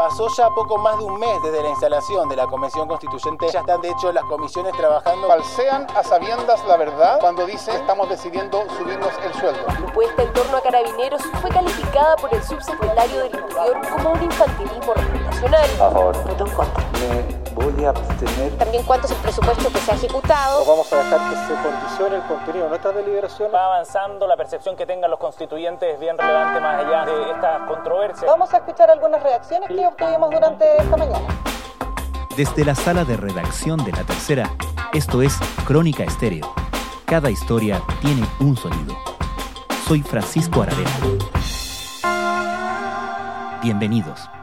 Pasó ya poco más de un mes desde la instalación de la Convención Constituyente. Ya están, de hecho, las comisiones trabajando. Falsean a sabiendas la verdad cuando dicen que estamos decidiendo subirnos el sueldo. La propuesta en torno a carabineros fue calificada por el subsecretario del Interior como un infantilismo reputacional. A favor. Voto en contra. Me voy a abstener. También cuánto es el presupuesto que se ha ejecutado. Vamos a dejar que se condicione el contenido de nuestra deliberación. Va avanzando, la percepción que tengan los constituyentes es bien relevante más allá de esta controversia. Vamos a escuchar algunas reacciones que obtuvimos durante esta mañana. Desde la sala de redacción de La Tercera, esto es Crónica Estéreo. Cada historia tiene un sonido. Soy Francisco Aravena. Bienvenidos.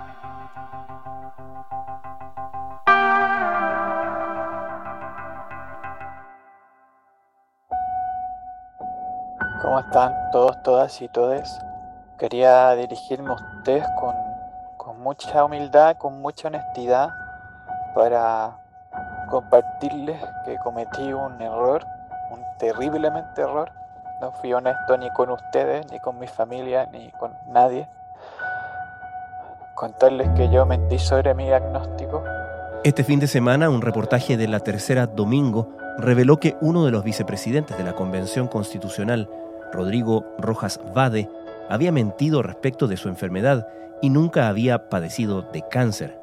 Todas y todes? Quería dirigirme a ustedes con, con mucha humildad, con mucha honestidad, para compartirles que cometí un error, un terriblemente error. No fui honesto ni con ustedes, ni con mi familia, ni con nadie. Contarles que yo mentí sobre mi diagnóstico. Este fin de semana, un reportaje de la tercera domingo reveló que uno de los vicepresidentes de la Convención Constitucional, Rodrigo Rojas Vade, había mentido respecto de su enfermedad y nunca había padecido de cáncer.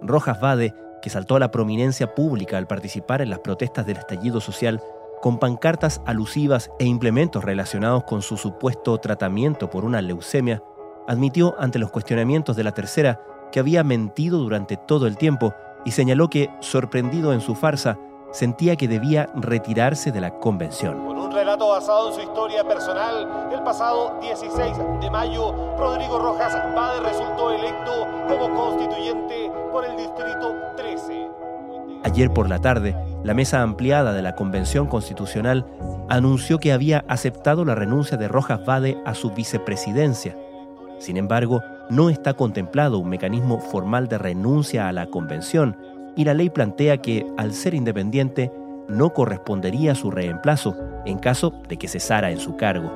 Rojas Vade, que saltó a la prominencia pública al participar en las protestas del estallido social, con pancartas alusivas e implementos relacionados con su supuesto tratamiento por una leucemia, admitió ante los cuestionamientos de la tercera que había mentido durante todo el tiempo y señaló que, sorprendido en su farsa, sentía que debía retirarse de la convención. Con un relato basado en su historia personal, el pasado 16 de mayo, Rodrigo Rojas Bade resultó electo como constituyente por el Distrito 13. Ayer por la tarde, la mesa ampliada de la Convención Constitucional anunció que había aceptado la renuncia de Rojas Bade a su vicepresidencia. Sin embargo, no está contemplado un mecanismo formal de renuncia a la convención y la ley plantea que, al ser independiente, no correspondería su reemplazo en caso de que cesara en su cargo.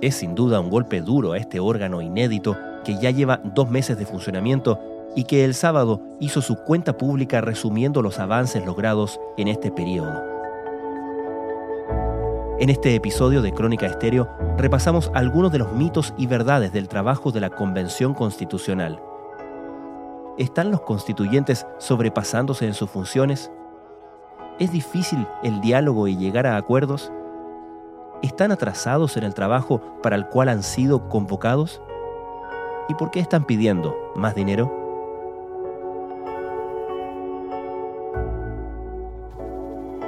Es sin duda un golpe duro a este órgano inédito que ya lleva dos meses de funcionamiento y que el sábado hizo su cuenta pública resumiendo los avances logrados en este periodo. En este episodio de Crónica Estéreo repasamos algunos de los mitos y verdades del trabajo de la Convención Constitucional. ¿Están los constituyentes sobrepasándose en sus funciones? ¿Es difícil el diálogo y llegar a acuerdos? ¿Están atrasados en el trabajo para el cual han sido convocados? ¿Y por qué están pidiendo más dinero?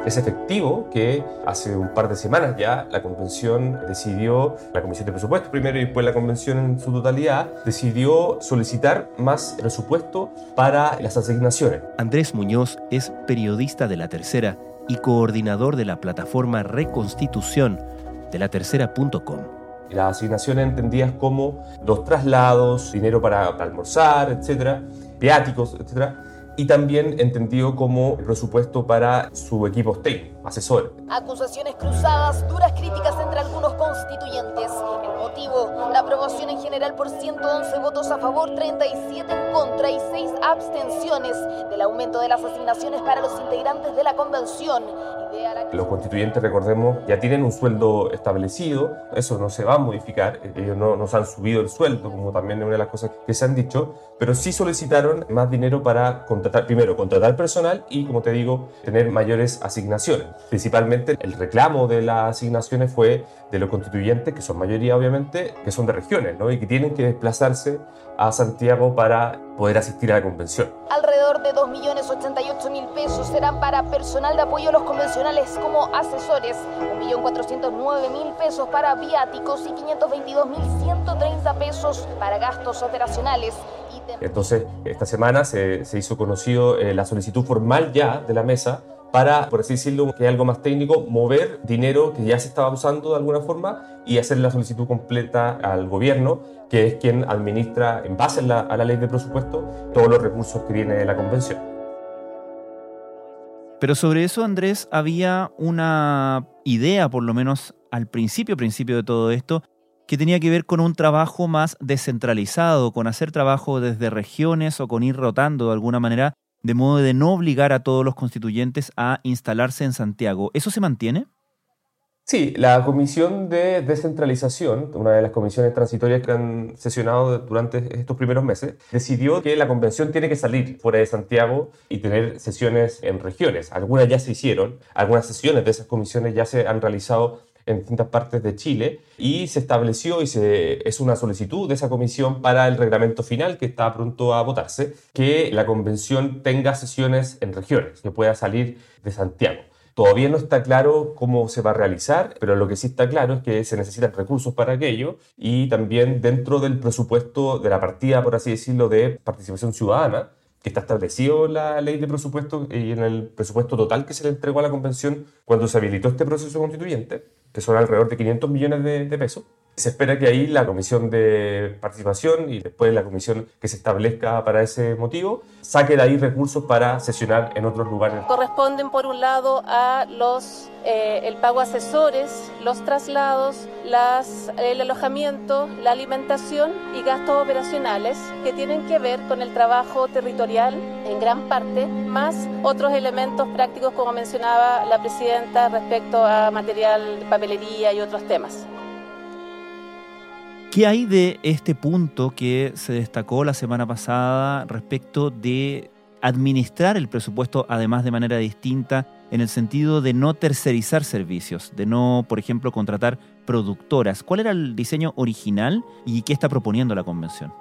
Es efectivo que hace un par de semanas ya la convención decidió, la comisión de presupuesto primero y después la convención en su totalidad, decidió solicitar más presupuesto para las asignaciones. Andrés Muñoz es periodista de La Tercera y coordinador de la plataforma Reconstitución de la tercera.com. Las asignaciones entendidas como los traslados, dinero para almorzar, etcétera, viáticos, etcétera, y también entendido como presupuesto para su equipo técnico, asesor. Acusaciones cruzadas, duras críticas entre algunos constituyentes. El motivo, la aprobación en general por 111 votos a favor, 37 en contra y 6 abstenciones del aumento de las asignaciones para los integrantes de la convención. Los constituyentes, recordemos, ya tienen un sueldo establecido, eso no se va a modificar, ellos no nos han subido el sueldo, como también es una de las cosas que se han dicho, pero sí solicitaron más dinero para contratar, primero, contratar personal y, como te digo, tener mayores asignaciones. Principalmente el reclamo de las asignaciones fue de los constituyentes, que son mayoría obviamente, que son de regiones, ¿no? Y que tienen que desplazarse a Santiago para poder asistir a la convención. Alrededor de 2.088.000 pesos serán para personal de apoyo a los convencionales como asesores, 1.409.000 pesos para viáticos y 522.130 pesos para gastos operacionales. Entonces, esta semana se, se hizo conocido eh, la solicitud formal ya de la mesa para, por así decirlo, que es algo más técnico, mover dinero que ya se estaba usando de alguna forma y hacer la solicitud completa al gobierno, que es quien administra, en base a la, a la ley de presupuesto, todos los recursos que viene de la convención. Pero sobre eso, Andrés, había una idea, por lo menos al principio, principio de todo esto, que tenía que ver con un trabajo más descentralizado, con hacer trabajo desde regiones o con ir rotando de alguna manera, de modo de no obligar a todos los constituyentes a instalarse en Santiago. ¿Eso se mantiene? Sí, la Comisión de Descentralización, una de las comisiones transitorias que han sesionado durante estos primeros meses, decidió que la convención tiene que salir fuera de Santiago y tener sesiones en regiones. Algunas ya se hicieron, algunas sesiones de esas comisiones ya se han realizado en distintas partes de Chile y se estableció y se, es una solicitud de esa comisión para el reglamento final que está pronto a votarse, que la convención tenga sesiones en regiones, que pueda salir de Santiago. Todavía no está claro cómo se va a realizar, pero lo que sí está claro es que se necesitan recursos para aquello y también dentro del presupuesto de la partida, por así decirlo, de participación ciudadana, que está establecido en la ley de presupuesto y en el presupuesto total que se le entregó a la convención cuando se habilitó este proceso constituyente, que son alrededor de 500 millones de, de pesos. Se espera que ahí la comisión de participación y después la comisión que se establezca para ese motivo saque de ahí recursos para sesionar en otros lugares. Corresponden por un lado a los eh, el pago asesores, los traslados, las, el alojamiento, la alimentación y gastos operacionales que tienen que ver con el trabajo territorial en gran parte, más otros elementos prácticos como mencionaba la presidenta respecto a material papelería y otros temas. ¿Qué hay de este punto que se destacó la semana pasada respecto de administrar el presupuesto además de manera distinta en el sentido de no tercerizar servicios, de no, por ejemplo, contratar productoras? ¿Cuál era el diseño original y qué está proponiendo la convención?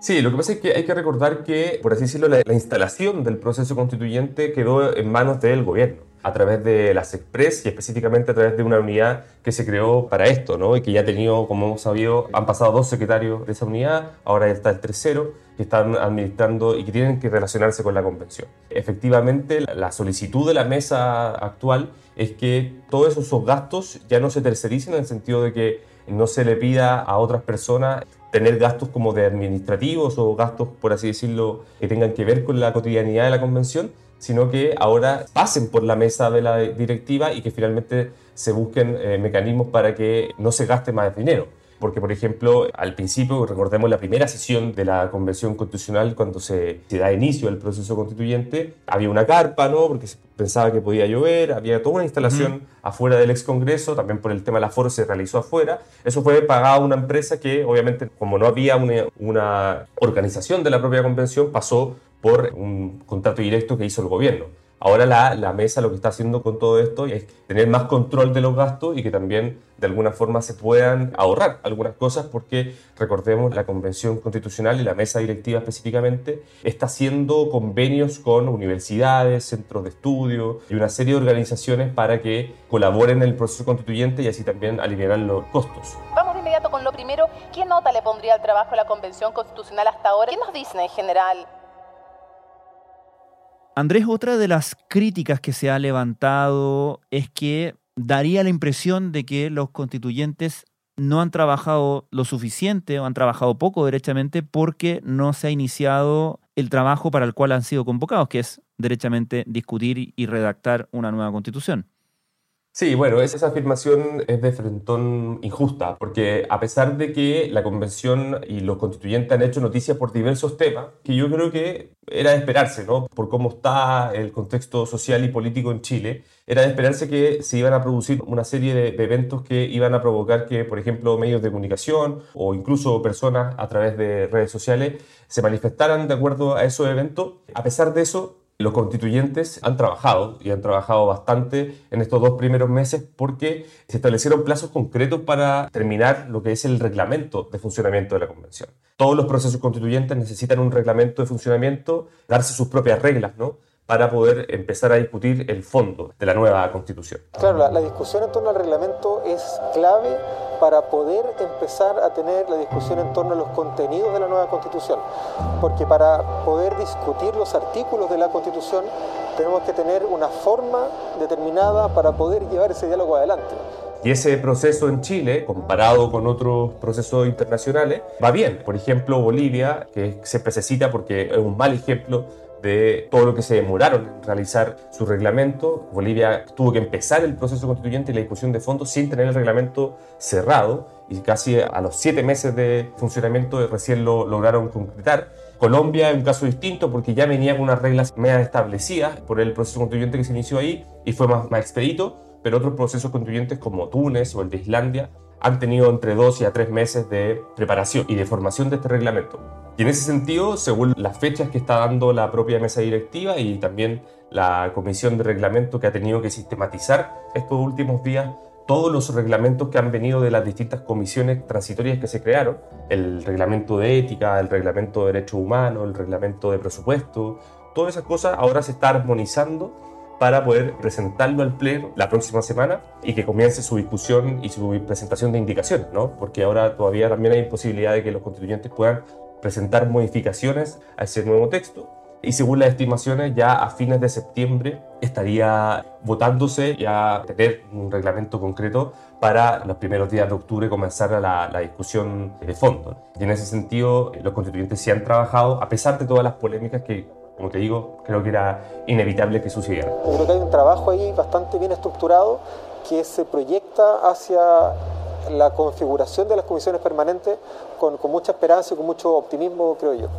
Sí, lo que pasa es que hay que recordar que, por así decirlo, la, la instalación del proceso constituyente quedó en manos del gobierno a través de las Express y específicamente a través de una unidad que se creó para esto, ¿no? Y que ya ha tenido, como hemos sabido, han pasado dos secretarios de esa unidad, ahora está el tercero, que están administrando y que tienen que relacionarse con la convención. Efectivamente, la solicitud de la mesa actual es que todos esos gastos ya no se tercericen en el sentido de que no se le pida a otras personas tener gastos como de administrativos o gastos, por así decirlo, que tengan que ver con la cotidianidad de la convención, sino que ahora pasen por la mesa de la directiva y que finalmente se busquen eh, mecanismos para que no se gaste más dinero. Porque, por ejemplo, al principio, recordemos la primera sesión de la Convención Constitucional, cuando se, se da inicio al proceso constituyente, había una carpa, ¿no? Porque se pensaba que podía llover, había toda una instalación afuera del ex Congreso, también por el tema del aforo se realizó afuera. Eso fue pagado a una empresa que, obviamente, como no había una, una organización de la propia convención, pasó por un contrato directo que hizo el gobierno. Ahora la, mesa lo que está haciendo con todo esto es tener más control de los gastos y que también de alguna forma se puedan ahorrar algunas cosas porque recordemos la Convención Constitucional y la mesa directiva específicamente está haciendo convenios con universidades, centros de estudio y una serie de organizaciones para que colaboren en el proceso constituyente y así también aliviar los costos. Vamos de inmediato con lo primero. ¿Qué nota le pondría al trabajo la Convención Constitucional hasta ahora? ¿Qué nos dicen en general? Andrés, otra de las críticas que se ha levantado es que daría la impresión de que los constituyentes no han trabajado lo suficiente o han trabajado poco derechamente porque no se ha iniciado el trabajo para el cual han sido convocados, que es derechamente discutir y redactar una nueva constitución. Sí, bueno, esa afirmación es de frentón injusta, porque a pesar de que la convención y los constituyentes han hecho noticias por diversos temas, que yo creo que era de esperarse, ¿no? Por cómo está el contexto social y político en Chile, era de esperarse que se iban a producir una serie de eventos que iban a provocar que, por ejemplo, medios de comunicación o incluso personas a través de redes sociales se manifestaran de acuerdo a esos eventos. A pesar de eso, los constituyentes han trabajado y han trabajado bastante en estos dos primeros meses porque se establecieron plazos concretos para terminar lo que es el reglamento de funcionamiento de la convención. Todos los procesos constituyentes necesitan un reglamento de funcionamiento, darse sus propias reglas, ¿no? Para poder empezar a discutir el fondo de la nueva constitución. Claro, la, la, discusión en torno al reglamento es clave para poder empezar a tener la discusión en torno a los contenidos de la nueva constitución, porque para poder discutir los artículos de la constitución tenemos que tener una forma determinada para poder llevar ese diálogo adelante. Y ese proceso en Chile, comparado con otros procesos internacionales, va bien. Por ejemplo, Bolivia, que siempre se cita porque es un mal ejemplo de todo lo que se demoraron en realizar su reglamento. Bolivia tuvo que empezar el proceso constituyente y la discusión de fondos sin tener el reglamento cerrado y casi a los siete meses de funcionamiento recién lo lograron concretar. Colombia es un caso distinto porque ya venía con unas reglas medio establecidas por el proceso constituyente que se inició ahí y fue más, más expedito, pero otros procesos constituyentes como Túnez o el de Islandia han tenido entre dos y a tres meses de preparación y de formación de este reglamento. Y en ese sentido, según las fechas que está dando la propia mesa directiva y también la comisión de reglamento que ha tenido que sistematizar estos últimos días todos los reglamentos que han venido de las distintas comisiones transitorias que se crearon, el reglamento de ética, el reglamento de derechos humanos, el reglamento de presupuesto, todas esas cosas ahora se está armonizando para poder presentarlo al Pleno la próxima semana y que comience su discusión y su presentación de indicaciones, ¿no? Porque ahora todavía también hay posibilidad de que los constituyentes puedan presentar modificaciones a ese nuevo texto y según las estimaciones ya a fines de septiembre estaría votándose ya tener un reglamento concreto para los primeros días de octubre comenzar la, la discusión de fondo. Y en ese sentido los constituyentes sí han trabajado a pesar de todas las polémicas que como te digo, creo que era inevitable que sucediera. Creo que hay un trabajo ahí bastante bien estructurado que se proyecta hacia la configuración de las comisiones permanentes con, mucha esperanza y con mucho optimismo, creo yo.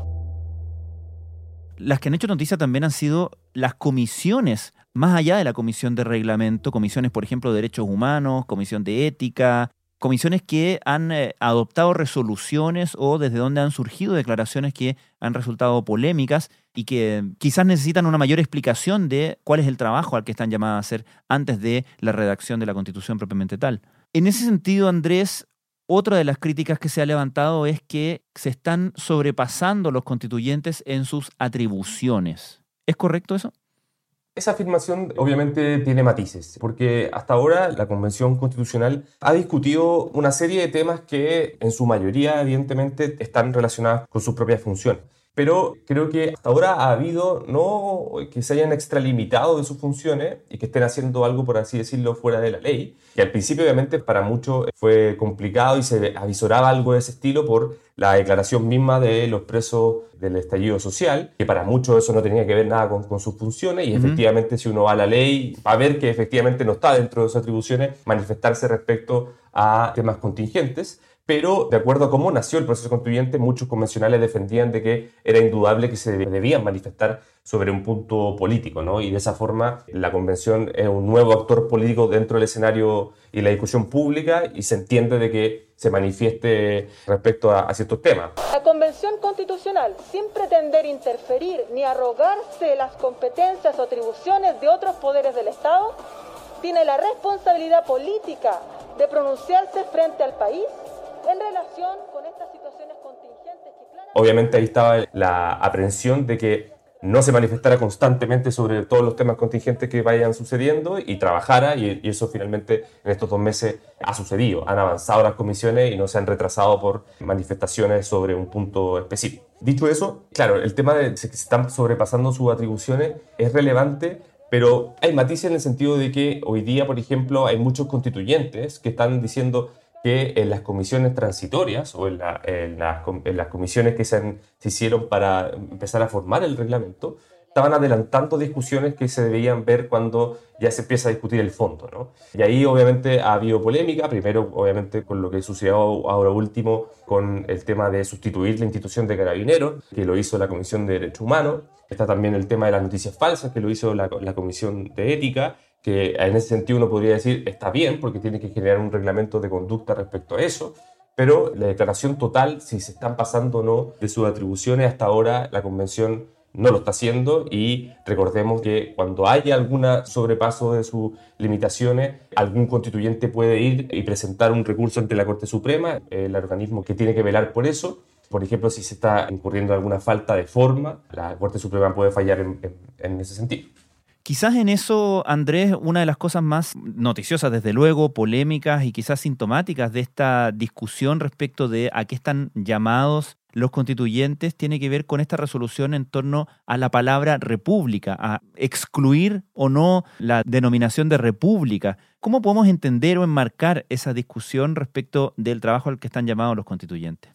Las que han hecho noticia también han sido las comisiones, más allá de la comisión de reglamento, comisiones, por ejemplo, de derechos humanos, comisión de ética, comisiones que han eh, adoptado resoluciones o desde donde han surgido declaraciones que han resultado polémicas y que quizás necesitan una mayor explicación de cuál es el trabajo al que están llamadas a hacer antes de la redacción de la Constitución propiamente tal. En ese sentido, Andrés, otra de las críticas que se ha levantado es que se están sobrepasando los constituyentes en sus atribuciones. ¿Es correcto eso? Esa afirmación obviamente tiene matices, porque hasta ahora la Convención Constitucional ha discutido una serie de temas que en su mayoría evidentemente están relacionados con sus propias funciones pero creo que hasta ahora ha habido no que se hayan extralimitado de sus funciones y que estén haciendo algo, por así decirlo, fuera de la ley, que al principio obviamente para muchos fue complicado y se avisoraba algo de ese estilo por la declaración misma de los presos del estallido social, que para muchos eso no tenía que ver nada con, con sus funciones y efectivamente si uno va a la ley va a ver que efectivamente no está dentro de sus atribuciones manifestarse respecto a temas contingentes pero de acuerdo a cómo nació el proceso constituyente, muchos convencionales defendían de que era indudable que se debían manifestar sobre un punto político, ¿no? Y de esa forma la convención es un nuevo actor político dentro del escenario y la discusión pública y se entiende de que se manifieste respecto a, a ciertos temas. La convención constitucional, sin pretender interferir ni arrogarse las competencias o atribuciones de otros poderes del Estado, tiene la responsabilidad política de pronunciarse frente al país en relación con estas situaciones contingentes Obviamente ahí estaba la aprehensión de que no se manifestara constantemente sobre todos los temas contingentes que vayan sucediendo y trabajara y, y, eso finalmente en estos dos meses ha sucedido. Han avanzado las comisiones y no se han retrasado por manifestaciones sobre un punto específico. Dicho eso, claro, el tema de que se están sobrepasando sus atribuciones es relevante, pero hay matices en el sentido de que hoy día, por ejemplo, hay muchos constituyentes que están diciendo que en las comisiones transitorias o en, la, en, las, comisiones que se, hicieron para empezar a formar el reglamento, estaban adelantando discusiones que se debían ver cuando ya se empieza a discutir el fondo. ¿no? Y ahí obviamente ha habido polémica, primero obviamente con lo que sucedió ahora último con el tema de sustituir la institución de carabineros, que lo hizo la Comisión de Derechos Humanos. Está también el tema de las noticias falsas, que lo hizo la Comisión de Ética que en ese sentido uno podría decir está bien porque tiene que generar un reglamento de conducta respecto a eso, pero la declaración total, si se están pasando o no de sus atribuciones, hasta ahora la convención no lo está haciendo y recordemos que cuando haya algún sobrepaso de sus limitaciones, algún constituyente puede ir y presentar un recurso ante la Corte Suprema, el organismo que tiene que velar por eso. Por ejemplo, si se está incurriendo alguna falta de forma, la Corte Suprema puede fallar en, en, en ese sentido. Quizás en eso, Andrés, una de las cosas más noticiosas, desde luego, polémicas y quizás sintomáticas de esta discusión respecto de a qué están llamados los constituyentes tiene que ver con esta resolución en torno a la palabra república, a excluir o no la denominación de república. ¿Cómo podemos entender o enmarcar esa discusión respecto del trabajo al que están llamados los constituyentes?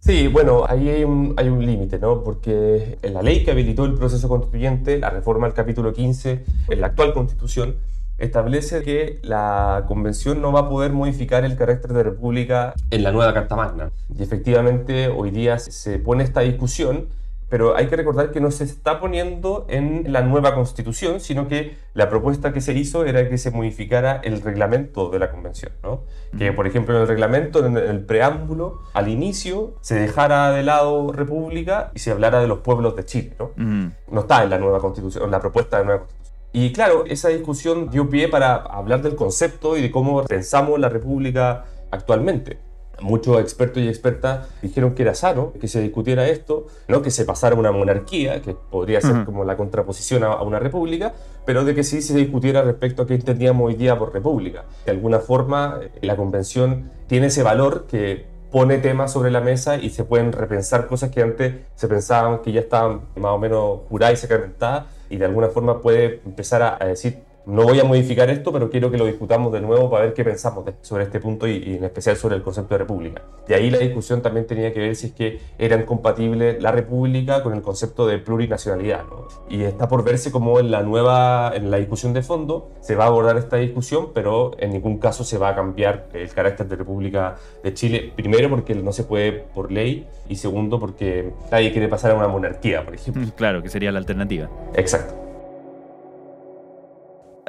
Sí, bueno, ahí hay un, hay un límite, ¿no? Porque en la ley que habilitó el proceso constituyente, la reforma del capítulo 15, en la actual constitución, establece que la convención no va a poder modificar el carácter de república en la nueva Carta Magna. Y efectivamente hoy día se pone esta discusión pero hay que recordar que no se está poniendo en la nueva constitución, sino que la propuesta que se hizo era que se modificara el reglamento de la convención. ¿no? Que, por ejemplo, en el reglamento, en el preámbulo, al inicio, se dejara de lado república y se hablara de los pueblos de Chile. No, no está en la nueva constitución, en la propuesta de la nueva constitución. Y claro, esa discusión dio pie para hablar del concepto y de cómo pensamos la república actualmente muchos expertos y expertas dijeron que era sano que se discutiera esto, ¿no? que se pasara a una monarquía, que podría ser como la contraposición a, una república, pero de que sí se discutiera respecto a qué entendíamos hoy día por república. De alguna forma, eh, la convención tiene ese valor que pone temas sobre la mesa y se pueden repensar cosas que antes se pensaban que ya estaban más o menos juradas y sacramentadas y de alguna forma puede empezar a, a decir no voy a modificar esto, pero quiero que lo discutamos de nuevo para ver qué pensamos sobre este punto y, en especial sobre el concepto de república. Y ahí la discusión también tenía que ver si es que eran compatibles la república con el concepto de plurinacionalidad. Y está por verse como en la nueva, en la discusión de fondo, se va a abordar esta discusión, pero en ningún caso se va a cambiar el carácter de República de Chile. Primero porque no se puede por ley y segundo porque nadie quiere pasar a una monarquía, por ejemplo. Claro, que sería la alternativa. Exacto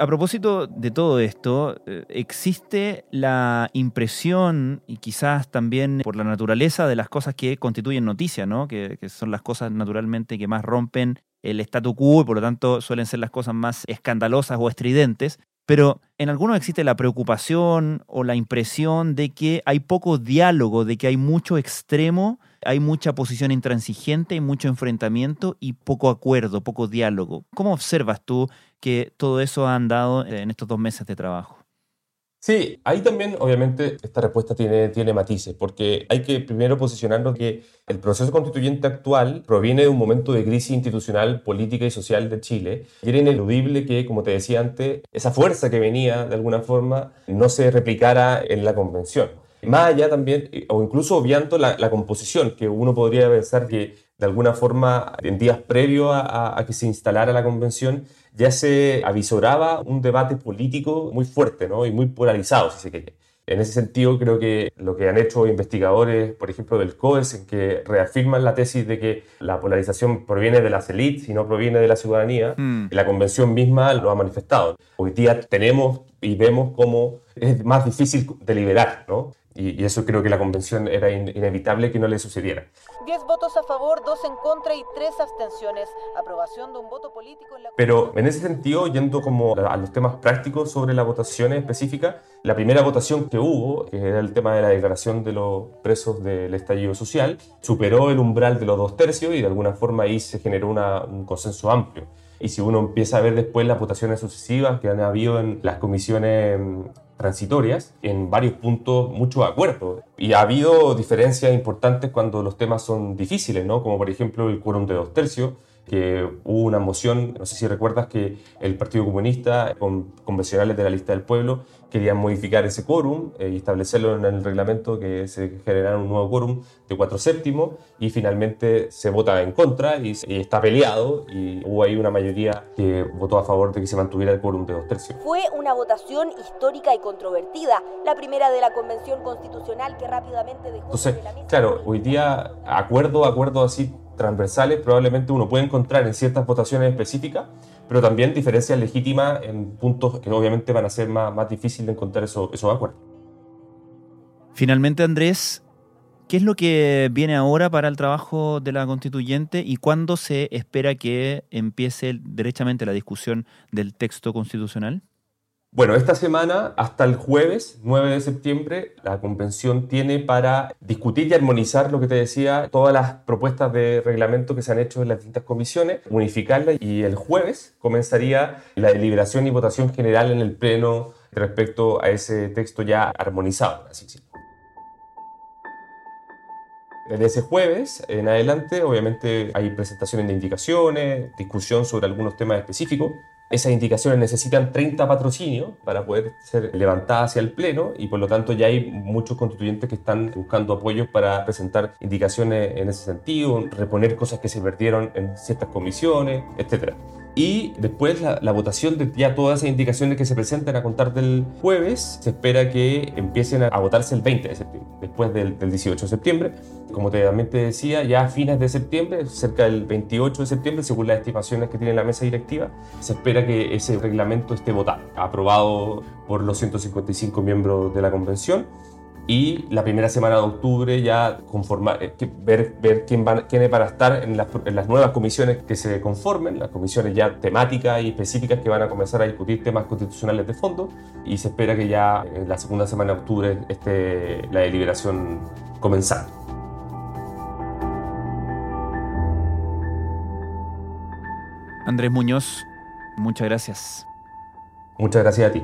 a propósito de todo esto, eh, existe la impresión, y quizás también por la naturaleza de las cosas que constituyen noticia, ¿no? que, son las cosas naturalmente que más rompen el statu quo y por lo tanto suelen ser las cosas más escandalosas o estridentes, pero en algunos existe la preocupación o la impresión de que hay poco diálogo, de que hay mucho extremo, hay mucha posición intransigente, hay mucho enfrentamiento y poco acuerdo, poco diálogo. ¿Cómo observas tú que todo eso ha andado en estos dos meses de trabajo. Sí, ahí también obviamente esta respuesta tiene, tiene matices, porque hay que primero posicionarnos que el proceso constituyente actual proviene de un momento de crisis institucional, política y social de Chile, y era ineludible que, como te decía antes, esa fuerza que venía de alguna forma no se replicara en la convención. Más allá también, o incluso obviando la, composición, que uno podría pensar que de alguna forma en días previos a que se instalara la convención, ya se avisoraba un debate político muy fuerte ¿no? y muy polarizado, si se quiere. En ese sentido, creo que lo que han hecho investigadores, por ejemplo, del COES, en que reafirman la tesis de que la polarización proviene de las élites y no proviene de la ciudadanía, mm. la convención misma lo ha manifestado. Hoy día tenemos y vemos cómo es más difícil deliberar, ¿no? Y, eso creo que la convención era inevitable que no le sucediera. 10 votos a favor, 2 en contra y 3 abstenciones. Aprobación de un voto político en la... Pero en ese sentido, yendo como a los temas prácticos sobre la votación específica, la primera votación que hubo, que era el tema de la declaración de los presos del estallido social, superó el umbral de los dos tercios y de alguna forma ahí se generó un consenso amplio. Y si uno empieza a ver después las votaciones sucesivas que han habido en las comisiones mm, transitorias, en varios puntos mucho acuerdo. Y ha habido diferencias importantes cuando los temas son difíciles, ¿no? Como por ejemplo el quórum de dos tercios, que hubo una moción, no sé si recuerdas que el Partido Comunista, con convencionales de la lista del pueblo, querían modificar ese quórum eh, y establecerlo en el reglamento que se generara un nuevo quórum de cuatro séptimos y finalmente se vota en contra y, está peleado y hubo ahí una mayoría que votó a favor de que se mantuviera el quórum de dos tercios. Fue una votación histórica y controvertida, la primera de la Convención Constitucional que rápidamente dejó... Entonces, claro, hoy día acuerdo, acuerdo así transversales probablemente uno puede encontrar en ciertas votaciones específicas, pero también diferencias legítimas en puntos que obviamente van a ser más, más difíciles de encontrar esos, esos acuerdos. Finalmente, Andrés, ¿qué es lo que viene ahora para el trabajo de la constituyente y cuándo se espera que empiece derechamente la discusión del texto constitucional? Bueno, esta semana, hasta el jueves 9 de septiembre, la convención tiene para discutir y armonizar lo que te decía, todas las propuestas de reglamento que se han hecho en las distintas comisiones, unificarlas y el jueves comenzaría la deliberación y votación general en el Pleno respecto a ese texto ya armonizado. Así, Desde ese jueves en adelante, obviamente hay presentaciones de indicaciones, discusión sobre algunos temas específicos Esas indicaciones necesitan 30 patrocinios para poder ser levantadas hacia el Pleno y por lo tanto ya hay muchos constituyentes que están buscando apoyos para presentar indicaciones en ese sentido, reponer cosas que se perdieron en ciertas comisiones, etc. Y después la, la, votación de ya todas esas indicaciones que se presentan a contar del jueves, se espera que empiecen a, votarse el 20 de septiembre, después del, del 18 de septiembre. Como te, también te decía, ya a fines de septiembre, cerca del 28 de septiembre, según las estimaciones que tiene la mesa directiva, se espera que ese reglamento esté votado, aprobado por los 155 miembros de la convención y la primera semana de octubre ya conformar, eh, ver, ver quién, van, quiénes van a estar en las, en las, nuevas comisiones que se conformen, las comisiones ya temáticas y específicas que van a comenzar a discutir temas constitucionales de fondo y se espera que ya en la segunda semana de octubre esté la deliberación comenzando. Andrés Muñoz, muchas gracias. Muchas gracias a ti.